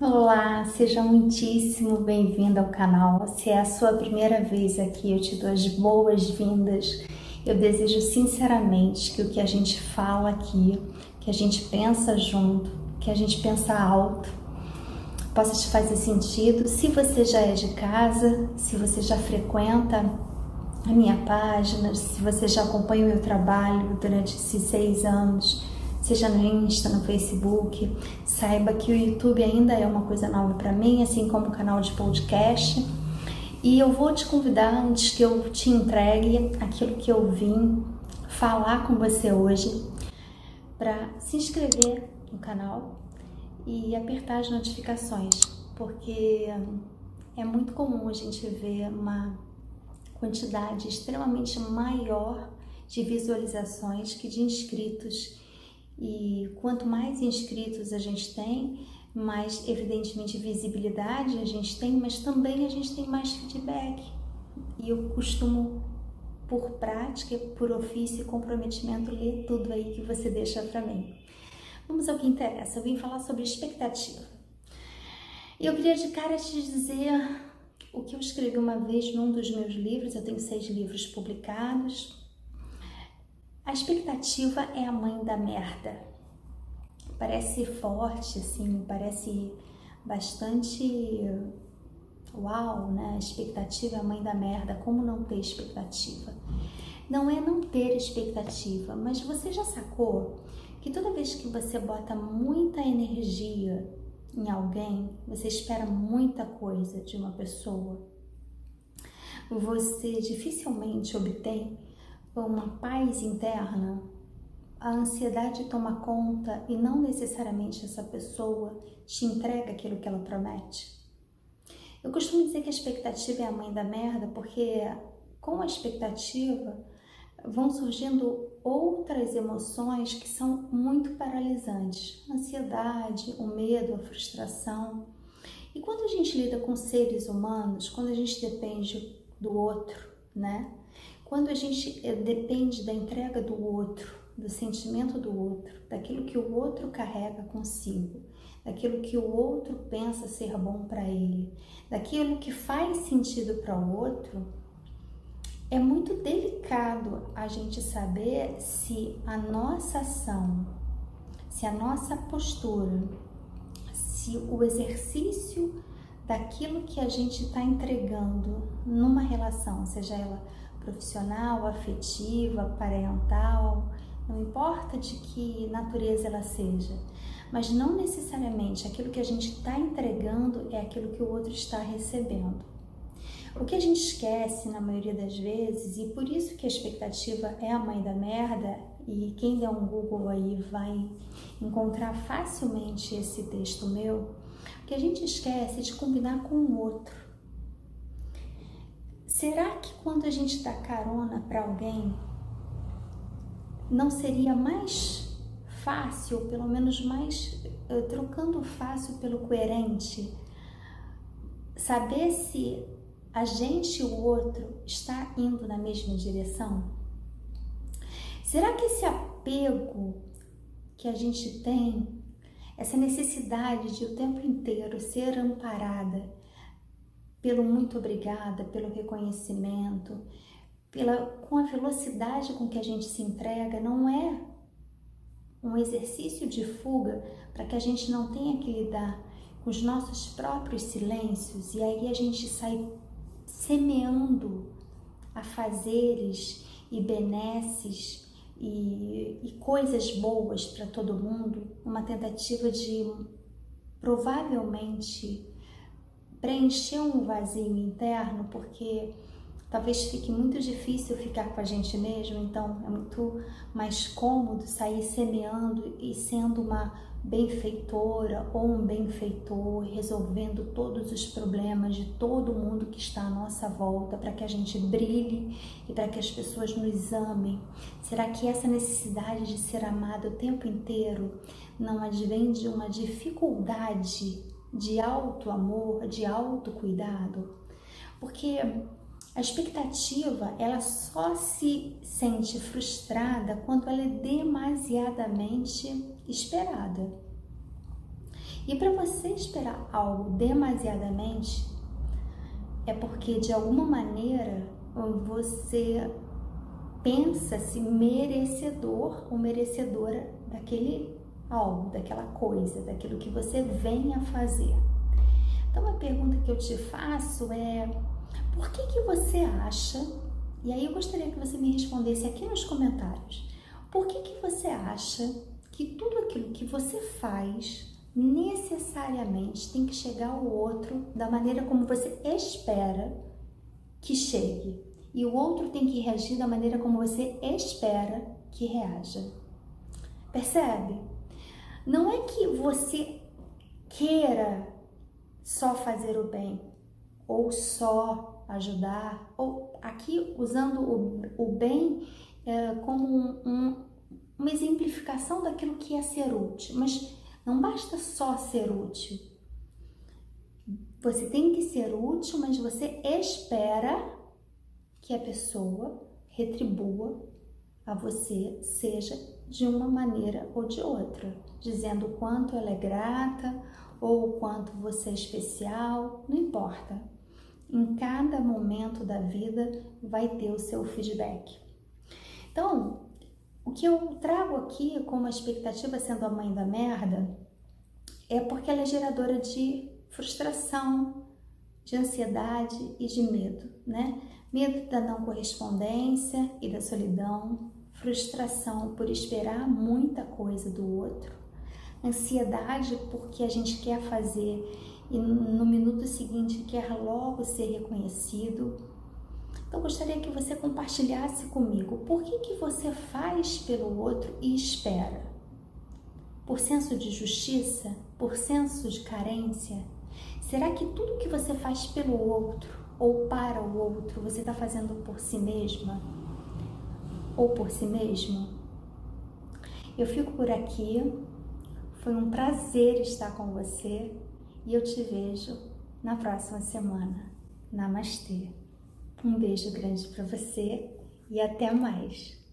Olá, seja muitíssimo bem-vindo ao canal. Se é a sua primeira vez aqui, eu te dou as boas-vindas. Eu desejo sinceramente que o que a gente fala aqui, que a gente pensa junto, que a gente pensa alto, possa te fazer sentido. Se você já é de casa, se você já frequenta a minha página, se você já acompanha o meu trabalho durante esses seis anos, seja no Insta, no Facebook, saiba que o YouTube ainda é uma coisa nova para mim, assim como o canal de podcast. E eu vou te convidar antes que eu te entregue aquilo que eu vim falar com você hoje, para se inscrever no canal e apertar as notificações, porque é muito comum a gente ver uma quantidade extremamente maior de visualizações que de inscritos e quanto mais inscritos a gente tem, mais evidentemente visibilidade a gente tem, mas também a gente tem mais feedback. E eu costumo, por prática, por ofício e comprometimento, ler tudo aí que você deixa para mim. Vamos ao que interessa. Eu vim falar sobre expectativa. E eu queria de cara te dizer o que eu escrevi uma vez num dos meus livros. Eu tenho seis livros publicados expectativa é a mãe da merda. Parece forte, assim, parece bastante uau, né? Expectativa é a mãe da merda. Como não ter expectativa? Não é não ter expectativa, mas você já sacou que toda vez que você bota muita energia em alguém, você espera muita coisa de uma pessoa, você dificilmente obtém uma paz interna, a ansiedade toma conta e não necessariamente essa pessoa te entrega aquilo que ela promete. Eu costumo dizer que a expectativa é a mãe da merda porque com a expectativa vão surgindo outras emoções que são muito paralisantes: a ansiedade, o medo, a frustração. E quando a gente lida com seres humanos, quando a gente depende do outro, né? Quando a gente eh, depende da entrega do outro, do sentimento do outro, daquilo que o outro carrega consigo, daquilo que o outro pensa ser bom para ele, daquilo que faz sentido para o outro, é muito delicado a gente saber se a nossa ação, se a nossa postura, se o exercício daquilo que a gente está entregando numa relação, seja ela profissional, afetiva, parental, não importa de que natureza ela seja, mas não necessariamente aquilo que a gente está entregando é aquilo que o outro está recebendo. O que a gente esquece na maioria das vezes, e por isso que a expectativa é a mãe da merda, e quem der um Google aí vai encontrar facilmente esse texto meu, o que a gente esquece é de combinar com o outro. Será que quando a gente dá carona para alguém, não seria mais fácil, pelo menos mais eh, trocando o fácil pelo coerente, saber se a gente e o outro está indo na mesma direção? Será que esse apego que a gente tem, essa necessidade de o tempo inteiro ser amparada, pelo muito obrigada, pelo reconhecimento, pela com a velocidade com que a gente se entrega, não é um exercício de fuga para que a gente não tenha que lidar com os nossos próprios silêncios. E aí a gente sai semeando afazeres e benesses e, e coisas boas para todo mundo, uma tentativa de provavelmente preencher um vazio interno, porque talvez fique muito difícil ficar com a gente mesmo, então é muito mais cômodo sair semeando e sendo uma benfeitora ou um benfeitor, resolvendo todos os problemas de todo mundo que está à nossa volta, para que a gente brilhe e para que as pessoas nos amem. Será que essa necessidade de ser amada o tempo inteiro não advém de uma dificuldade de alto amor, de alto cuidado, porque a expectativa ela só se sente frustrada quando ela é demasiadamente esperada. E para você esperar algo demasiadamente, é porque de alguma maneira você pensa-se merecedor ou merecedora daquele algo, daquela coisa, daquilo que você vem a fazer. Então a pergunta que eu te faço é: por que que você acha? E aí eu gostaria que você me respondesse aqui nos comentários. Por que que você acha que tudo aquilo que você faz necessariamente tem que chegar ao outro da maneira como você espera que chegue? E o outro tem que reagir da maneira como você espera que reaja. Percebe? Não é que você queira só fazer o bem ou só ajudar, ou aqui usando o, o bem é, como um, um, uma exemplificação daquilo que é ser útil, mas não basta só ser útil. Você tem que ser útil, mas você espera que a pessoa retribua a você, seja de uma maneira ou de outra, dizendo o quanto ela é grata ou o quanto você é especial, não importa. Em cada momento da vida vai ter o seu feedback. Então, o que eu trago aqui como expectativa sendo a mãe da merda é porque ela é geradora de frustração, de ansiedade e de medo, né? Medo da não correspondência e da solidão, frustração por esperar muita coisa do outro, ansiedade porque a gente quer fazer e no minuto seguinte quer logo ser reconhecido. Então gostaria que você compartilhasse comigo por que, que você faz pelo outro e espera? Por senso de justiça? Por senso de carência? Será que tudo que você faz pelo outro ou para o outro você está fazendo por si mesma? Ou por si mesmo? Eu fico por aqui. Foi um prazer estar com você e eu te vejo na próxima semana. Namastê. Um beijo grande para você e até mais.